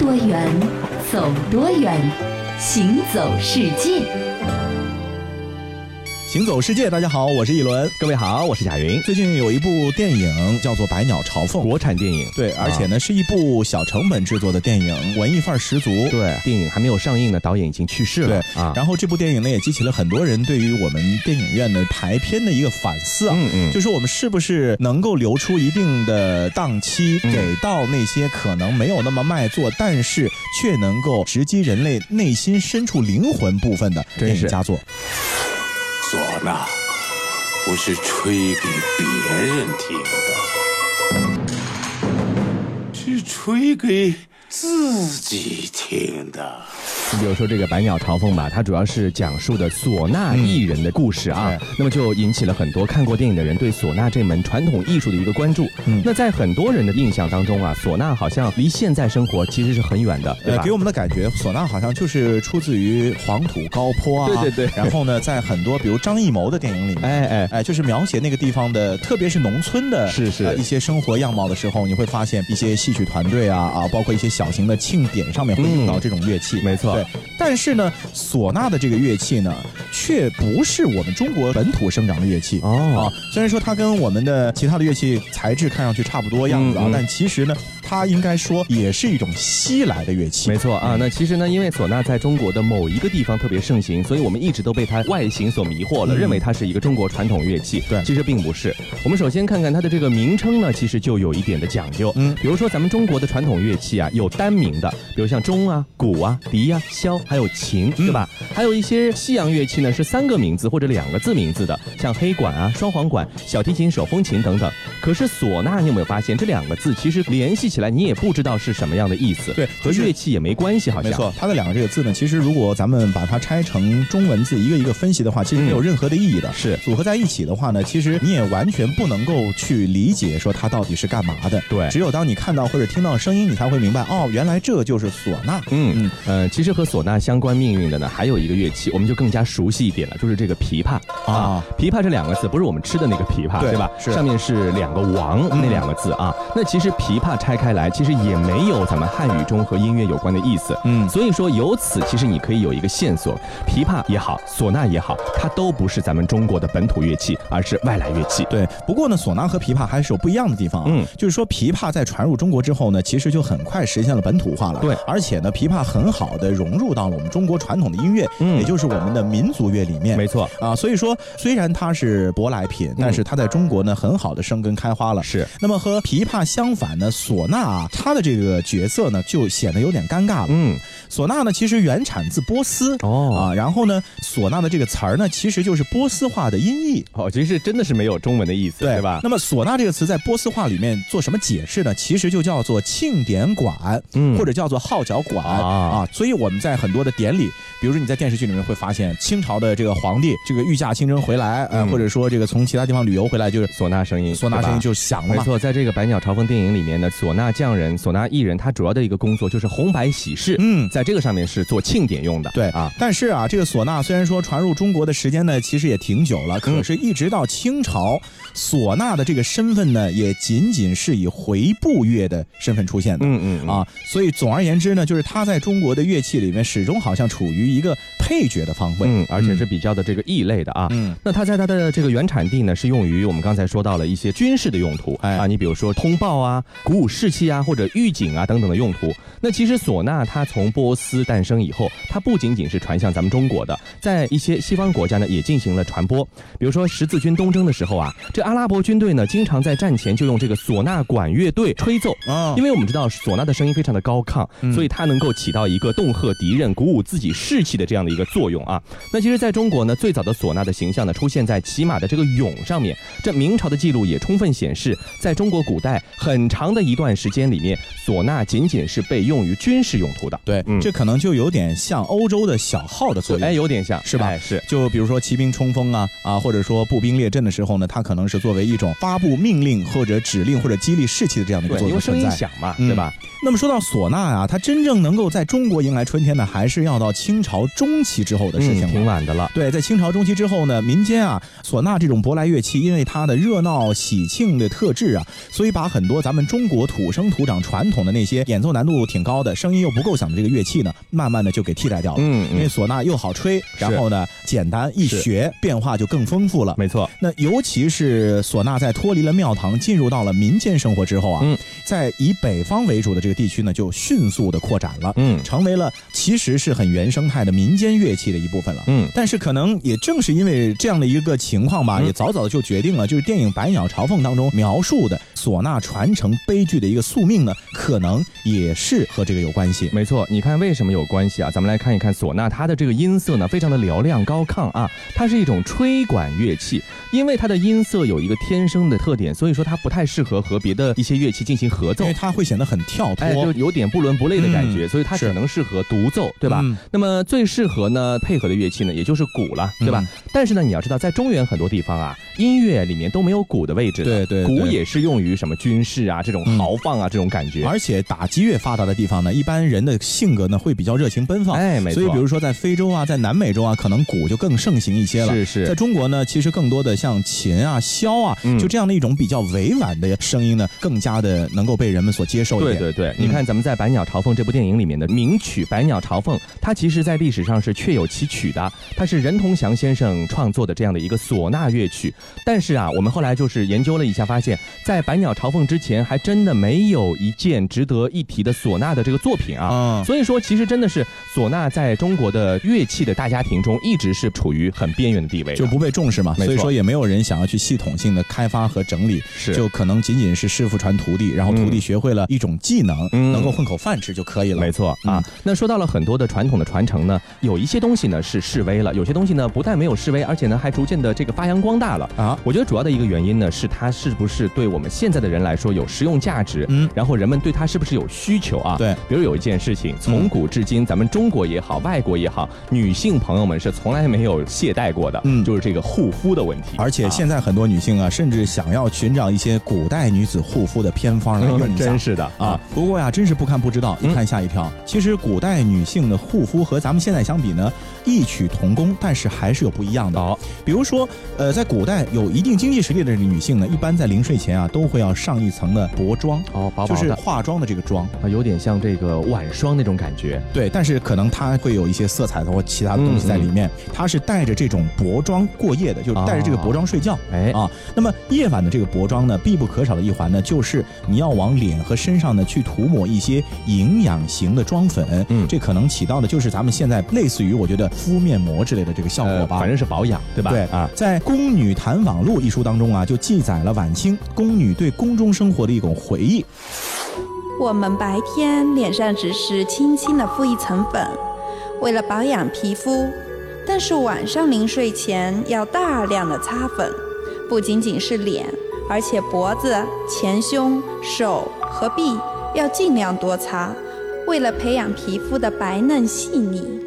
多远，走多远，行走世界。行走世界，大家好，我是一轮。各位好，我是贾云。最近有一部电影叫做《百鸟朝凤》，国产电影，对，而且呢是一部小成本制作的电影，文艺范儿十足。对，电影还没有上映呢，导演已经去世了。对啊，然后这部电影呢也激起了很多人对于我们电影院的排片的一个反思啊，嗯嗯，就是我们是不是能够留出一定的档期，给到那些可能没有那么卖座，但是却能够直击人类内心深处灵魂部分的电影佳作。唢呐不是吹给别人听的，是吹给自己听的。你比如说这个《百鸟朝凤》吧，它主要是讲述的唢呐艺人的故事啊，那么就引起了很多看过电影的人对唢呐这门传统艺术的一个关注。嗯，那在很多人的印象当中啊，唢呐好像离现在生活其实是很远的，对吧？给我们的感觉，唢呐好像就是出自于黄土高坡啊。对对对。然后呢，在很多比如张艺谋的电影里面，哎哎哎，就是描写那个地方的，特别是农村的，是是一些生活样貌的时候，你会发现一些戏曲团队啊啊，包括一些小型的庆典上面会用到这种乐器。没错。对，但是呢。唢呐的这个乐器呢，却不是我们中国本土生长的乐器哦。啊，虽然说它跟我们的其他的乐器材质看上去差不多样子啊，但其实呢。它应该说也是一种西来的乐器，没错啊。那其实呢，因为唢呐在中国的某一个地方特别盛行，所以我们一直都被它外形所迷惑了，认为它是一个中国传统乐器。对，其实并不是。我们首先看看它的这个名称呢，其实就有一点的讲究。嗯，比如说咱们中国的传统乐器啊，有单名的，比如像钟啊、鼓啊、笛啊、箫，还有琴，对吧？还有一些西洋乐器呢，是三个名字或者两个字名字的，像黑管啊、双簧管、小提琴、手风琴等等。可是唢呐，你有没有发现这两个字其实联系起来，你也不知道是什么样的意思。对，和乐器也没关系，好像。没错，它的两个这个字呢，其实如果咱们把它拆成中文字，一个一个分析的话，其实没有任何的意义的。是组合在一起的话呢，其实你也完全不能够去理解说它到底是干嘛的。对，只有当你看到或者听到声音，你才会明白哦，原来这就是唢呐。嗯嗯呃，其实和唢呐相关命运的呢，还有一个乐器，我们就更加熟悉一点了，就是这个琵琶啊。琵琶这两个字不是我们吃的那个琵琶，对吧？是上面是两个王那。两个字啊，那其实琵琶拆开来，其实也没有咱们汉语中和音乐有关的意思。嗯，所以说由此，其实你可以有一个线索：琵琶也好，唢呐也好，它都不是咱们中国的本土乐器，而是外来乐器。对，不过呢，唢呐和琵琶还是有不一样的地方啊。嗯，就是说琵琶在传入中国之后呢，其实就很快实现了本土化了。对，而且呢，琵琶很好的融入到了我们中国传统的音乐，嗯，也就是我们的民族乐里面。没错啊，所以说虽然它是舶来品，但是它在中国呢，很好的生根开花了。是，那么和琵琶。相反呢，唢呐啊，它的这个角色呢，就显得有点尴尬了。嗯，唢呐呢，其实原产自波斯哦啊，然后呢，唢呐的这个词儿呢，其实就是波斯话的音译哦，其实真的是没有中文的意思，对吧？那么唢呐这个词在波斯话里面做什么解释呢？其实就叫做庆典馆，嗯，或者叫做号角馆啊。所以我们在很多的典礼，比如说你在电视剧里面会发现，清朝的这个皇帝这个御驾亲征回来，呃，或者说这个从其他地方旅游回来，就是唢呐声音，唢呐声音就响了。没错，在这个百鸟朝。凤电影里面呢唢呐匠人、唢呐艺人，他主要的一个工作就是红白喜事。嗯，在这个上面是做庆典用的。对啊，但是啊，这个唢呐虽然说传入中国的时间呢，其实也挺久了，可是一直到清朝，唢呐的这个身份呢，也仅仅是以回部乐的身份出现的。嗯嗯啊，所以总而言之呢，就是它在中国的乐器里面始终好像处于一个配角的方位，嗯，而且是比较的这个异类的啊。嗯，那它在它的这个原产地呢，是用于我们刚才说到了一些军事的用途。哎啊，你比如说通。报啊，鼓舞士气啊，或者预警啊等等的用途。那其实唢呐它从波斯诞生以后，它不仅仅是传向咱们中国的，在一些西方国家呢也进行了传播。比如说十字军东征的时候啊，这阿拉伯军队呢经常在战前就用这个唢呐管乐队吹奏啊，因为我们知道唢呐的声音非常的高亢，所以它能够起到一个恫吓敌人、鼓舞自己士气的这样的一个作用啊。那其实在中国呢，最早的唢呐的形象呢出现在骑马的这个俑上面。这明朝的记录也充分显示，在中国古代。很长的一段时间里面，唢呐仅仅是被用于军事用途的。对，这可能就有点像欧洲的小号的作用。哎，有点像是吧？是。就比如说骑兵冲锋啊啊，或者说步兵列阵的时候呢，它可能是作为一种发布命令或者指令或者激励士气的这样的一个作用存在。声音响嘛，对吧？那么说到唢呐啊，它真正能够在中国迎来春。春天呢，还是要到清朝中期之后的事情了，挺晚的了。对，在清朝中期之后呢，民间啊，唢呐这种舶来乐器，因为它的热闹喜庆的特质啊，所以把很多咱们中国土生土长传统的那些演奏难度挺高的、声音又不够响的这个乐器呢，慢慢的就给替代掉了。嗯，因为唢呐又好吹，然后呢简单易学，变化就更丰富了。没错。那尤其是唢呐在脱离了庙堂，进入到了民间生活之后啊，在以北方为主的这个地区呢，就迅速的扩展了。嗯，成为了其实是很原生态的民间乐器的一部分了。嗯，但是可能也正是因为这样的一个情况吧，也早早的就决定了，就是电影《百鸟朝凤》当中描述的唢呐传承悲剧的一个宿命呢，可能也是和这个有关系。没错，你看为什么有关系啊？咱们来看一看唢呐，它的这个音色呢，非常的嘹亮高亢啊，它是一种吹管乐器，因为它的音色有一个天生的特点，所以说它不太适合和别的一些乐器进行合奏，因为它会显得很跳脱，就有点不伦不类的感觉，所以它只能适合独奏，对吧？那么最适合呢配合的乐器呢，也就是鼓了，对吧？但是呢，你要知道，在中原很多地方啊，音乐里面都没有鼓的位置，对对，鼓也是用于什么军事啊这种豪放啊这种感觉，而且打击乐发达的地方呢，一般人的性格呢会比较热情奔放，哎，没错。所以比如说在非洲啊，在南美洲啊，可能鼓就更盛行一些了。是是，在中国呢，其实更多的像琴啊、箫啊，就这样的一种比较委婉的声音呢，更加的能够被人们所接受一点。对对对，你看咱们在《百鸟朝凤》这部电影里面的名曲《百鸟朝凤》，它其实在历史上是确有其曲的，它是任同祥先生创作的这样的一个唢呐乐曲。但是啊，我们后来就是研究了一下，发现，在《百鸟朝凤》之前，还真的没有一件值得一提的唢呐的这个作品啊。所以说，其实真的是唢呐在中国的乐器的大家庭中，一直是处于很边缘的地位，就不被重视嘛。所以说，也没有人想要去系统性的开发和整理，是就可能仅仅是师傅传徒弟，然后徒弟学会了一种技能，能够混口饭吃就可以了。没错啊。那说到了很多的传统的传承呢，有一些东西呢是示威了，有些东西呢不但没有示威，而且呢还逐渐的这个发扬光大了啊。我觉得主要的一个原因呢是它是不是对我们现在的人来说有实用价值，嗯，然后人们对它是不是有需求啊？对，比如有一件事情，从古至今，咱们中国也好，外国也好，女性朋友们是从来没有懈怠过的，嗯，就是这个护肤的问题。而且现在很多女性啊，甚至想要寻找一些古代女子护肤的偏方来 用一下。真是的啊！不过呀，真是不看不知道，一看吓一跳。其实古代女性的护肤和咱们现在相比呢，异曲同工，但是还是有不一样的。好，比如说，呃，在古代有一定经济实力的女性呢，一般在临睡前啊，都会要上一层的薄妆哦，薄就是化妆的这个妆啊，有点像这个晚霜那种感觉。对，但是可能它会有一些色彩的或其他的东西在里面。它是带着这种薄妆过夜的，就带着这个薄妆睡觉。哎啊，那么夜晚的这个薄妆呢，必不可少的一环呢，就是你要往脸和身上呢去涂抹一些营养型的妆粉。嗯，这可能起到的就是咱们现在类似于我觉得敷面膜之类的这个效果吧。反正是保养，对吧？对啊，在《宫女谈网录》一书当中啊，就记载了晚清宫女对宫中生活的一种回忆。我们白天脸上只是轻轻的敷一层粉，为了保养皮肤；但是晚上临睡前要大量的擦粉，不仅仅是脸，而且脖子、前胸、手和臂要尽量多擦，为了培养皮肤的白嫩细腻。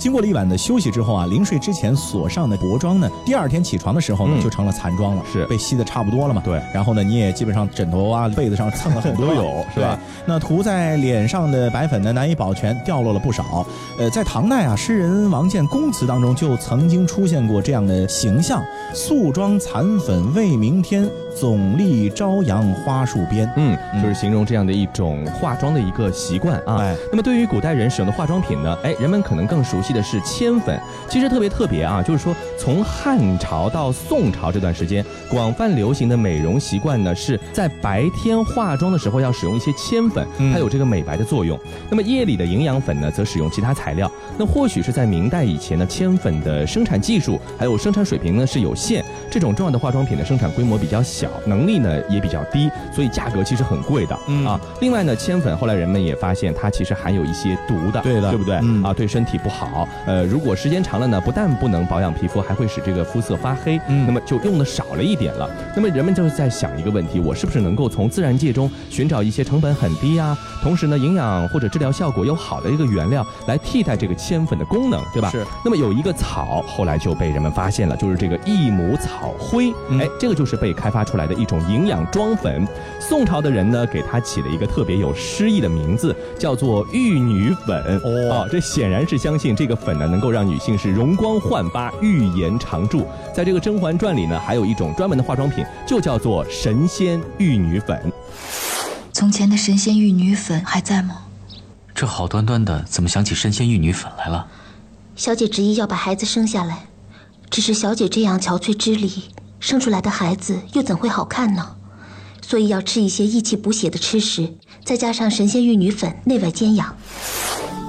经过了一晚的休息之后啊，临睡之前锁上的薄妆呢，第二天起床的时候呢，就成了残妆了，是被吸的差不多了嘛？对。然后呢，你也基本上枕头啊、被子上蹭了很多，都有，是吧？那涂在脸上的白粉呢，难以保全，掉落了不少。呃，在唐代啊，诗人王建公词当中就曾经出现过这样的形象：素妆残粉为明天，总立朝阳花树边。嗯，就是形容这样的一种化妆的一个习惯啊。哎。那么对于古代人使用的化妆品呢，哎，人们可能更熟悉。的是铅粉，其实特别特别啊，就是说从汉朝到宋朝这段时间，广泛流行的美容习惯呢，是在白天化妆的时候要使用一些铅粉，它有这个美白的作用。那么夜里的营养粉呢，则使用其他材料。那或许是在明代以前呢，铅粉的生产技术还有生产水平呢是有限，这种重要的化妆品的生产规模比较小，能力呢也比较低，所以价格其实很贵的啊。另外呢，铅粉后来人们也发现它其实含有一些毒的，对的，对不对？啊，对身体不好。呃，如果时间长了呢，不但不能保养皮肤，还会使这个肤色发黑。嗯，那么就用的少了一点了。那么人们就是在想一个问题：我是不是能够从自然界中寻找一些成本很低啊，同时呢营养或者治疗效果又好的一个原料来替代这个铅粉的功能，对吧？是。那么有一个草后来就被人们发现了，就是这个益母草灰。哎，这个就是被开发出。出来的一种营养妆粉。宋朝的人呢，给它起了一个特别有诗意的名字，叫做玉女粉。哦，这显然是相信这个粉呢，能够让女性是容光焕发、玉颜常驻。在这个《甄嬛传》里呢，还有一种专门的化妆品，就叫做神仙玉女粉。从前的神仙玉女粉还在吗？这好端端的，怎么想起神仙玉女粉来了？小姐执意要把孩子生下来，只是小姐这样憔悴之力，生出来的孩子又怎会好看呢？所以要吃一些益气补血的吃食，再加上神仙玉女粉，内外兼养。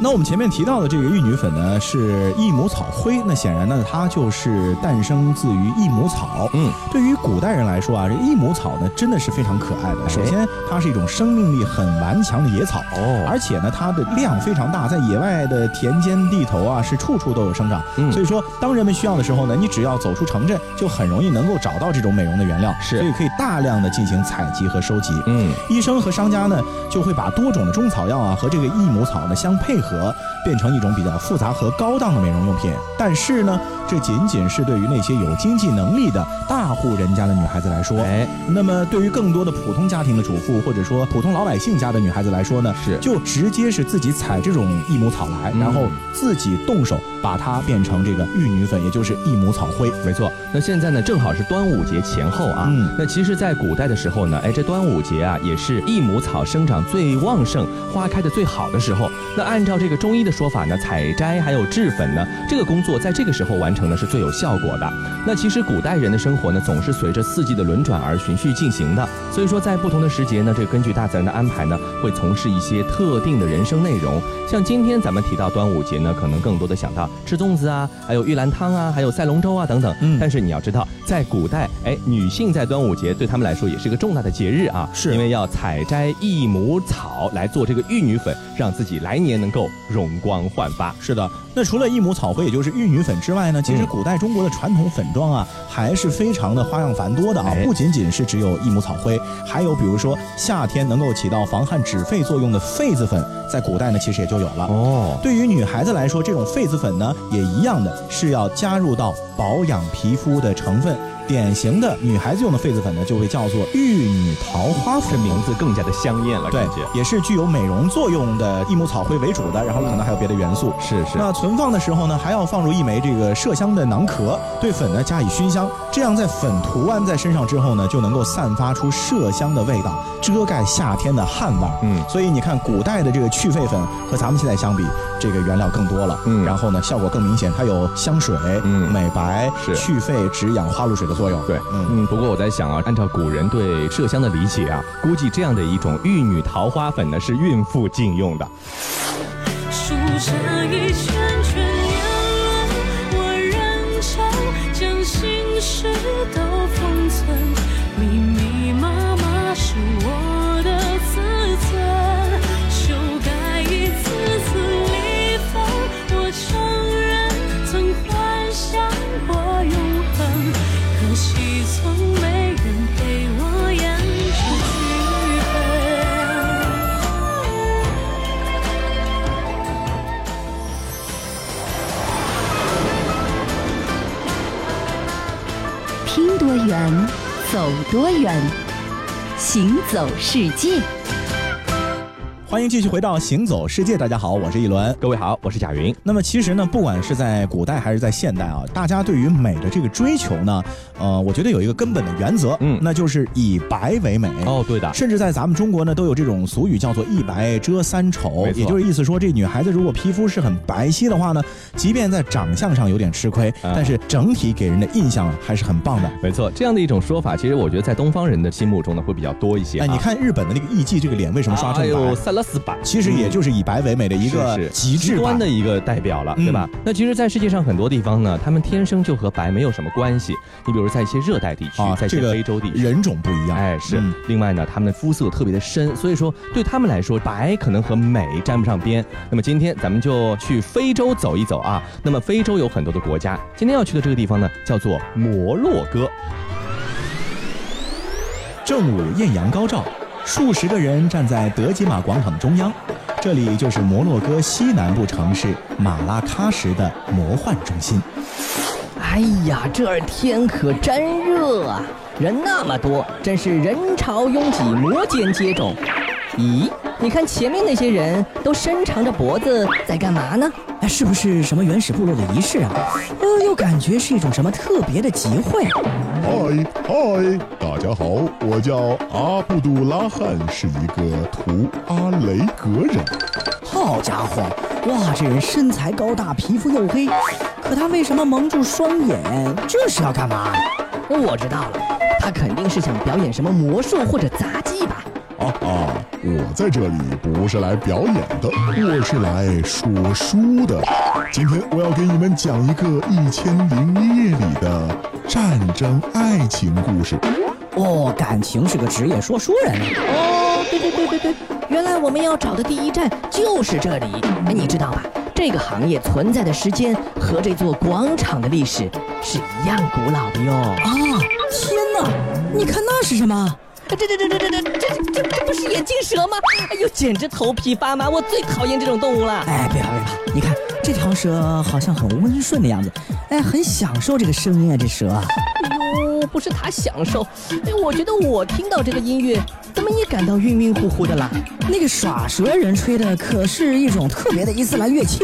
那我们前面提到的这个玉女粉呢，是益母草灰。那显然呢，它就是诞生自于益母草。嗯，对于古代人来说啊，这益母草呢，真的是非常可爱的。首先，它是一种生命力很顽强的野草，哦，而且呢，它的量非常大，在野外的田间地头啊，是处处都有生长。嗯，所以说，当人们需要的时候呢，你只要走出城镇，就很容易能够找到这种美容的原料。是，所以可以大量的进行采集和收集。嗯，医生和商家呢，就会把多种的中草药啊和这个益母草呢相配合。变成一种比较复杂和高档的美容用品，但是呢，这仅仅是对于那些有经济能力的大户人家的女孩子来说。哎，那么对于更多的普通家庭的主妇或者说普通老百姓家的女孩子来说呢，是就直接是自己采这种益母草来，然后自己动手把它变成这个玉女粉，也就是益母草灰。没错，那现在呢，正好是端午节前后啊。嗯。那其实，在古代的时候呢，哎，这端午节啊，也是益母草生长最旺盛、花开的最好的时候。那按照这个中医的。说法呢，采摘还有制粉呢，这个工作在这个时候完成呢是最有效果的。那其实古代人的生活呢，总是随着四季的轮转而循序进行的。所以说，在不同的时节呢，这根据大自然的安排呢，会从事一些特定的人生内容。像今天咱们提到端午节呢，可能更多的想到吃粽子啊，还有玉兰汤啊，还有赛龙舟啊等等。嗯。但是你要知道，在古代，哎，女性在端午节对他们来说也是个重大的节日啊，是因为要采摘益母草来做这个玉女粉，让自己来年能够容。光焕发是的，那除了益母草灰，也就是玉女粉之外呢，其实古代中国的传统粉妆啊，还是非常的花样繁多的啊。不仅仅是只有益母草灰，还有比如说夏天能够起到防汗止痱作用的痱子粉，在古代呢其实也就有了哦。对于女孩子来说，这种痱子粉呢，也一样的是要加入到保养皮肤的成分。典型的女孩子用的痱子粉呢，就会叫做玉女桃花粉，名字更加的香艳了。对，也是具有美容作用的益母草灰为主的，然后可能还有别的元素。是是。那存放的时候呢，还要放入一枚这个麝香的囊壳，对粉呢加以熏香，这样在粉涂完在身上之后呢，就能够散发出麝香的味道，遮盖夏天的汗味。嗯。所以你看，古代的这个去痱粉和咱们现在相比，这个原料更多了。嗯。然后呢，效果更明显，它有香水、嗯美白、去痱、止痒、花露水的。作用对，嗯嗯，不过我在想啊，按照古人对麝香的理解啊，估计这样的一种玉女桃花粉呢，是孕妇禁用的。走多远，行走世界。欢迎继续回到《行走世界》，大家好，我是一轮，各位好，我是贾云。那么其实呢，不管是在古代还是在现代啊，大家对于美的这个追求呢，呃，我觉得有一个根本的原则，嗯，那就是以白为美。哦，对的。甚至在咱们中国呢，都有这种俗语叫做“一白遮三丑”，也就是意思说，这女孩子如果皮肤是很白皙的话呢，即便在长相上有点吃亏，但是整体给人的印象还是很棒的。没错，这样的一种说法，其实我觉得在东方人的心目中呢，会比较多一些。哎，你看日本的那个艺妓，这个脸为什么刷这么白？其实也就是以白为美的一个极致端的一个代表了，对吧？那其实，在世界上很多地方呢，他们天生就和白没有什么关系。你比如在一些热带地区，在一些非洲地区，人种不一样。哎，是。另外呢，他们的肤色特别的深，所以说对他们来说，白可能和美沾不上边。那么今天咱们就去非洲走一走啊。那么非洲有很多的国家，今天要去的这个地方呢，叫做摩洛哥。正午艳阳高照。数十个人站在德吉玛广场的中央，这里就是摩洛哥西南部城市马拉喀什的魔幻中心。哎呀，这儿天可真热啊！人那么多，真是人潮拥挤，摩肩接踵。咦，你看前面那些人都伸长着脖子在干嘛呢？哎，是不是什么原始部落的仪式啊？呃，又感觉是一种什么特别的集会。嗨嗨，大家好，我叫阿布杜拉汉，是一个图阿雷格人。好家伙，哇，这人身材高大，皮肤黝黑，可他为什么蒙住双眼？这是要干嘛？我知道了，他肯定是想表演什么魔术或者杂技吧。啊啊！我在这里不是来表演的，我是来说书的。今天我要给你们讲一个《一千零一夜》里的战争爱情故事。哦，感情是个职业说书人。哦，对对对对对，原来我们要找的第一站就是这里。哎，你知道吧？这个行业存在的时间和这座广场的历史是一样古老的哟。啊，天哪！你看那是什么？这这这这这这这这这不是眼镜蛇吗？哎呦，简直头皮发麻！我最讨厌这种动物了。哎，别怕别怕，你看这条蛇好像很温顺的样子，哎，很享受这个声音啊，这蛇。哎呦，不是它享受，哎，我觉得我听到这个音乐，怎么也感到晕晕乎乎的啦。那个耍蛇人吹的可是一种特别的伊斯兰乐器，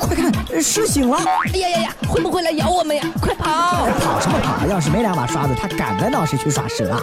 快看，蛇醒了！哎呀呀呀，会不会来咬我们呀？快跑！跑什么跑？要是没两把刷子，他敢在闹市区耍蛇啊？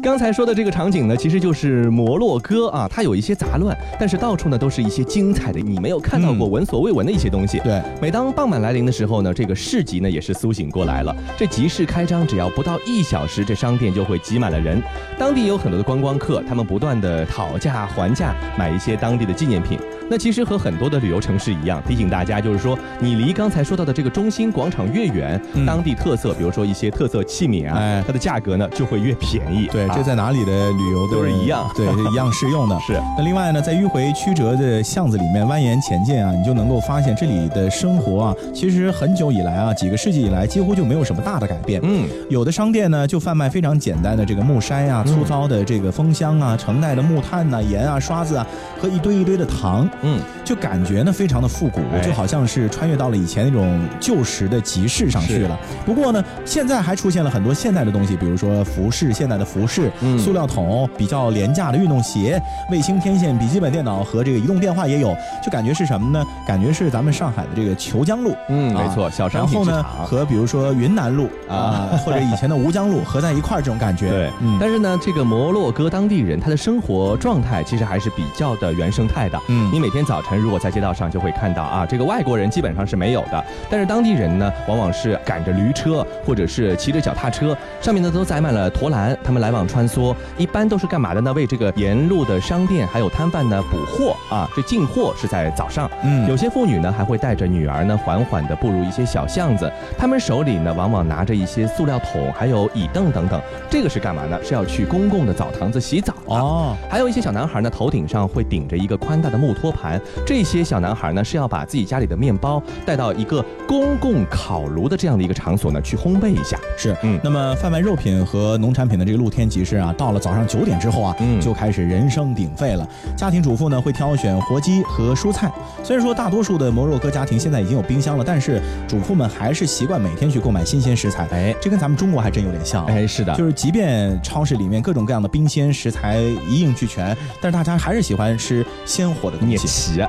刚才说的这个场景呢，其实就是摩洛哥啊，它有一些杂乱，但是到处呢都是一些精彩的，你没有看到过、闻所未闻的一些东西。对，每当傍晚来临的时候呢，这个市集呢也是苏醒过来了。这集市开张只要不到一小时，这商店就会挤满了人。当地有很多的观光客，他们不断的讨价还价，买一些当地的纪念品。那其实和很多的旅游城市一样，提醒大家就是说，你离刚才说到的这个中心广场越远，当地特色，比如说一些特色器皿啊，它的价格呢就会越便宜。对，这在哪里的旅游都是一样，对，一样适用的。是。那另外呢，在迂回曲折的巷子里面蜿蜒前进啊，你就能够发现这里的生活啊，其实很久以来啊，几个世纪以来几乎就没有什么大的改变。嗯。有的商店呢，就贩卖非常简单的这个木筛啊，粗糙的这个蜂箱啊，盛袋的木炭呐、盐啊、刷子啊，和一堆一堆的糖。嗯。就感觉呢非常的复古，就好像是穿越到了以前那种旧时的集市上去了。不过呢，现在还出现了很多现代的东西，比如说服饰，现代的服饰，塑料桶，比较廉价的运动鞋，卫星天线、笔记本电脑和这个移动电话也有。就感觉是什么呢？感觉是咱们上海的这个虬江路，嗯，没错，小商品市场和比如说云南路啊，或者以前的吴江路合在一块儿这种感觉。对，但是呢，这个摩洛哥当地人他的生活状态其实还是比较的原生态的。嗯，你每天早晨如果在街道上就会看到啊，这个外国人基本上是没有的，但是当地人呢，往往是赶着驴车或者是骑着脚踏车，上面呢都载满了驼篮，他们来往穿梭，一般都是干嘛的呢？为这个沿路的商店还有摊贩呢补货啊。这进货是在早上，嗯，有些妇女呢还会带着女儿呢缓缓地步入一些小巷子，他们手里呢往往拿着一些塑料桶，还有椅凳等等，这个是干嘛呢？是要去公共的澡堂子洗澡哦。还有一些小男孩呢，头顶上会顶着一个宽大的木托盘，这些小男孩呢是要把自己家里的面包带到一个公共烤炉的这样的一个场所呢去烘焙一下。是，嗯，那么贩卖肉品和农产品的这个露天集市啊，到了早上九点之后啊，嗯，就开始人声鼎沸了。家庭主妇呢会挑选活鸡和蔬菜。虽然说大多数的摩洛哥家庭现在已经有冰箱了，但是主妇们还是习惯每天去购买新鲜食材。哎，这跟咱们中国还真有点像。哎，是的，就是即便超市里面各种各样的冰鲜食材一应俱全，但是大家还是喜欢吃鲜活的东西。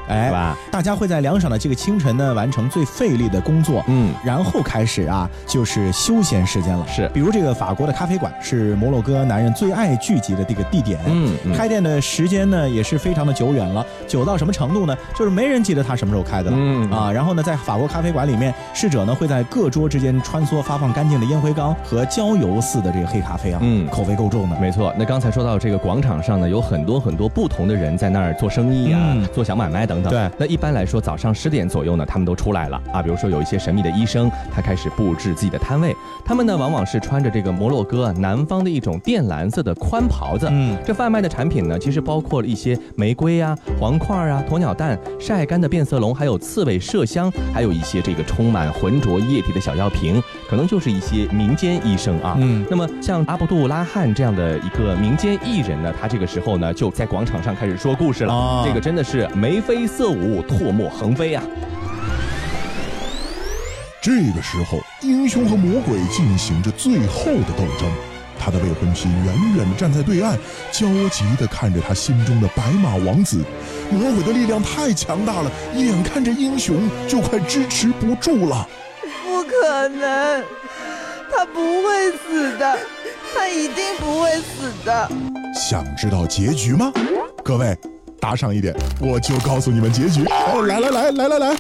哎，吧？大家会在凉爽的这个清晨呢，完成最费力的工作。嗯，然后开始啊，就是休闲时间了。是，比如这个法国的咖啡馆是摩洛哥男人最爱聚集的这个地点。嗯，开店的时间呢也是非常的久远了，久到什么程度呢？就是没人记得他什么时候开的了。嗯啊，然后呢，在法国咖啡馆里面，侍者呢会在各桌之间穿梭，发放干净的烟灰缸和焦油似的这个黑咖啡啊。嗯，口味够重的。没错。那刚才说到这个广场上呢，有很多很多不同的人在那儿做生意啊，做小买卖等等。对。那一般来说，早上十点左右呢，他们都出来了啊。比如说有一些神秘的医生，他开始布置自己的摊位。他们呢，往往是穿着这个摩洛哥南方的一种靛蓝色的宽袍子。嗯。这贩卖的产品呢，其实包括了一些玫瑰啊、黄块啊、鸵鸟蛋、晒干的变色龙，还有刺猬麝香，还有一些这个充满浑浊液体的小药瓶，可能就是一些民间医生啊。嗯。那么像阿布杜拉汉这样的一个民间艺人呢，他这个时候呢，就在广场上开始说故事了。哦。这个真的是眉飞色舞，唾沫横飞啊。这个时候，英雄和魔鬼进行着最后的斗争。他的未婚妻远远地站在对岸，焦急地看着他心中的白马王子。魔鬼的力量太强大了，眼看着英雄就快支持不住了。可能，他不会死的，他一定不会死的。想知道结局吗？各位，打赏一点，我就告诉你们结局。来来来来来来。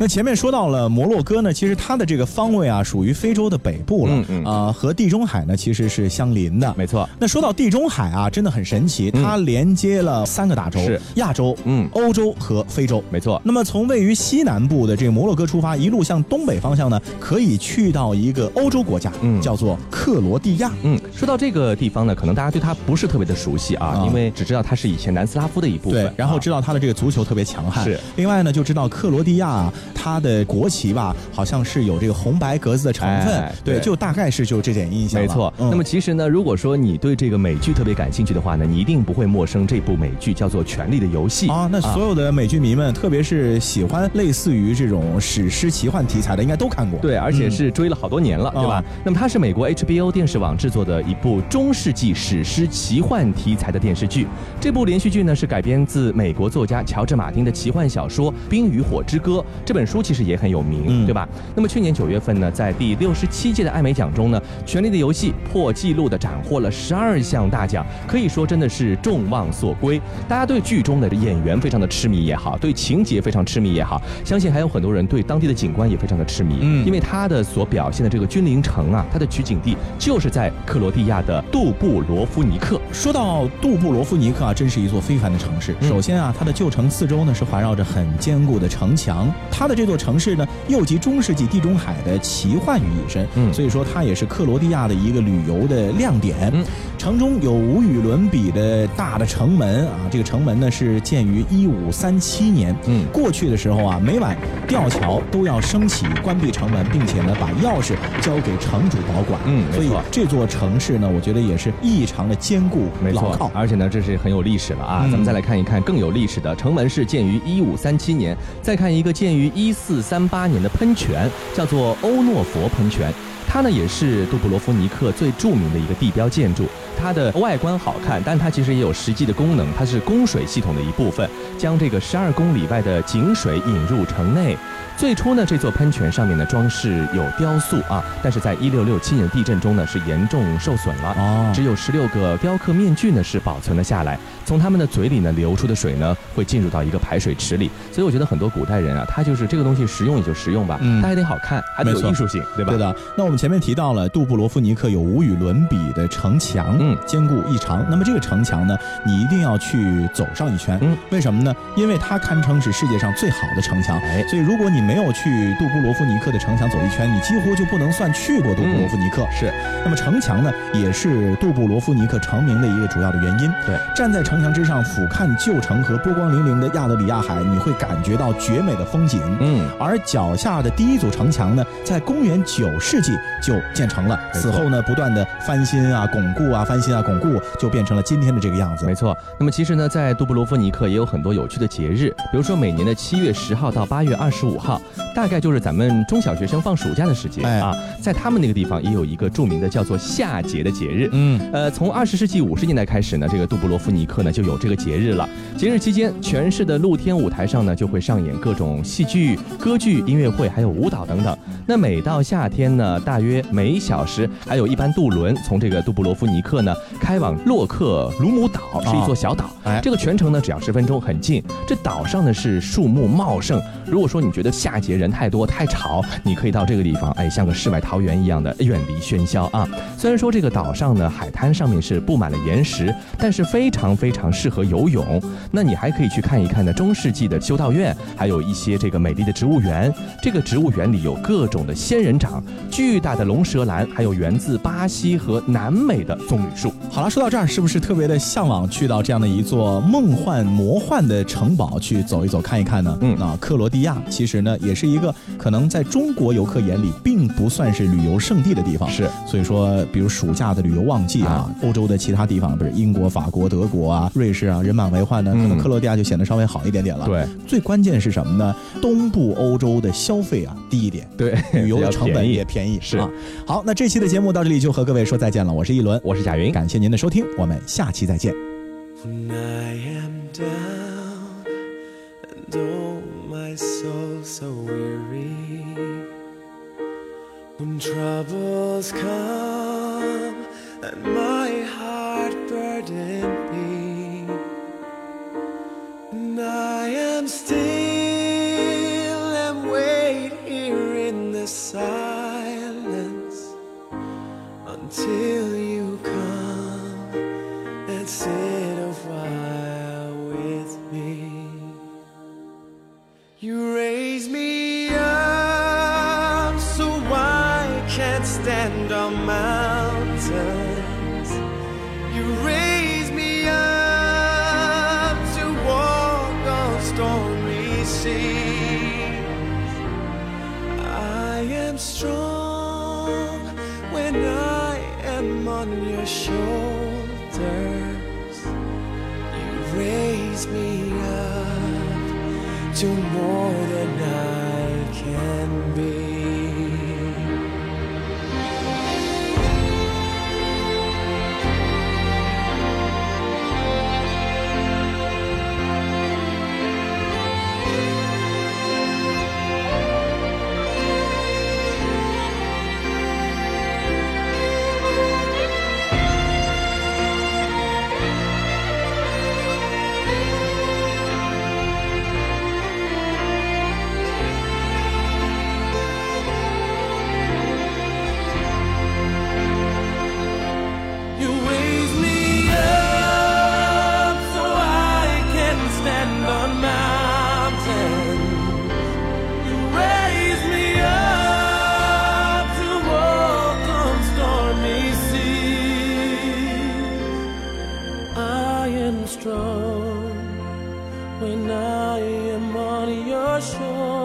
那前面说到了摩洛哥呢，其实它的这个方位啊，属于非洲的北部了，嗯嗯。啊，和地中海呢其实是相邻的，没错。那说到地中海啊，真的很神奇，它连接了三个大洲，是。亚洲、嗯。欧洲和非洲，没错。那么从位于西南部的这个摩洛哥出发，一路向东北方向呢，可以去到一个欧洲国家，嗯，叫做克罗地亚。嗯，说到这个地方呢，可能大家对它不是特别的熟悉啊，因为只知道它是以前南斯拉夫的一部分，对，然后知道它的这个足球特别强悍，是。另外呢，就知道克罗地亚它的国。旗吧，好像是有这个红白格子的成分，对，就大概是就这点印象。没错。那么其实呢，如果说你对这个美剧特别感兴趣的话呢，你一定不会陌生这部美剧叫做《权力的游戏》啊。那所有的美剧迷们，特别是喜欢类似于这种史诗奇幻题材的，应该都看过。对，而且是追了好多年了，对吧？那么它是美国 HBO 电视网制作的一部中世纪史诗奇幻题材的电视剧。这部连续剧呢是改编自美国作家乔治·马丁的奇幻小说《冰与火之歌》。这本书其实也很有名，对吧？那么去年九月份呢，在第六十七届的艾美奖中呢，《权力的游戏》破纪录的斩获了十二项大奖，可以说真的是众望所归。大家对剧中的演员非常的痴迷也好，对情节非常痴迷也好，相信还有很多人对当地的景观也非常的痴迷。嗯，因为他的所表现的这个君临城啊，它的取景地就是在克罗地亚的杜布罗夫尼克。说到杜布罗夫尼克啊，真是一座非凡的城市。首先啊，它的旧城四周呢是环绕着很坚固的城墙，它的这座城市呢又集中世纪地中海的奇幻于一身，嗯，所以说它也是克罗地亚的一个旅游的亮点。嗯，城中有无与伦比的大的城门啊，这个城门呢是建于一五三七年。嗯，过去的时候啊，每晚吊桥都要升起关闭城门，并且呢把钥匙交给城主保管。嗯，所以这座城市呢，我觉得也是异常的坚固、牢靠。而且呢，这是很有历史了啊。咱们再来看一看更有历史的城门是建于一五三七年，再看一个建于一四三八年的喷泉。叫做欧诺佛喷泉，它呢也是杜布罗夫尼克最著名的一个地标建筑。它的外观好看，但它其实也有实际的功能，它是供水系统的一部分，将这个十二公里外的井水引入城内。最初呢，这座喷泉上面的装饰有雕塑啊，但是在一六六七年地震中呢是严重受损了，哦，只有十六个雕刻面具呢是保存了下来。从他们的嘴里呢流出的水呢会进入到一个排水池里，所以我觉得很多古代人啊，他就是这个东西实用也就实用吧，嗯，它还得好看，还得有艺术性，对吧？对的。那我们前面提到了杜布罗夫尼克有无与伦比的城墙，嗯，坚固异常。那么这个城墙呢，你一定要去走上一圈，嗯，为什么呢？因为它堪称是世界上最好的城墙，哎，所以如果你没有去杜布罗夫尼克的城墙走一圈，你几乎就不能算去过杜布罗夫尼克。是。那么城墙呢，也是杜布罗夫尼克成名的一个主要的原因。对，站在城墙之上俯瞰旧城和波光粼粼的亚得里亚海，你会感觉到绝美的风景。嗯。而脚下的第一组城墙呢，在公元九世纪就建成了，此后呢，不断的翻新啊、巩固啊、翻新啊、巩固，就变成了今天的这个样子。没错。那么其实呢，在杜布罗夫尼克也有很多有趣的节日，比如说每年的七月十号到八月二十五号。 아! 大概就是咱们中小学生放暑假的时间啊，在他们那个地方也有一个著名的叫做夏节的节日。嗯，呃，从二十世纪五十年代开始呢，这个杜布罗夫尼克呢就有这个节日了。节日期间，全市的露天舞台上呢就会上演各种戏剧、歌剧、音乐会，还有舞蹈等等。那每到夏天呢，大约每小时还有一班渡轮从这个杜布罗夫尼克呢开往洛克鲁姆岛，是一座小岛。哎，这个全程呢只要十分钟，很近。这岛上呢是树木茂盛。如果说你觉得夏节人太多太吵，你可以到这个地方，哎，像个世外桃源一样的远离喧嚣啊。虽然说这个岛上呢，海滩上面是布满了岩石，但是非常非常适合游泳。那你还可以去看一看呢中世纪的修道院，还有一些这个美丽的植物园。这个植物园里有各种的仙人掌、巨大的龙舌兰，还有源自巴西和南美的棕榈树。好了，说到这儿，是不是特别的向往去到这样的一座梦幻魔幻的城堡去走一走看一看呢？嗯，啊，克罗地亚其实呢也是一。一个可能在中国游客眼里并不算是旅游胜地的地方。是，所以说，比如暑假的旅游旺季啊，欧洲的其他地方，比如英国、法国、德国啊、瑞士啊，人满为患呢，可能克罗地亚就显得稍微好一点点了。对，最关键是什么呢？东部欧洲的消费啊低一点，对，旅游的成本也便宜。是啊，好，那这期的节目到这里就和各位说再见了。我是一轮，我是贾云，感谢您的收听，我们下期再见。When troubles come and my heart burden me, and I am still Oh.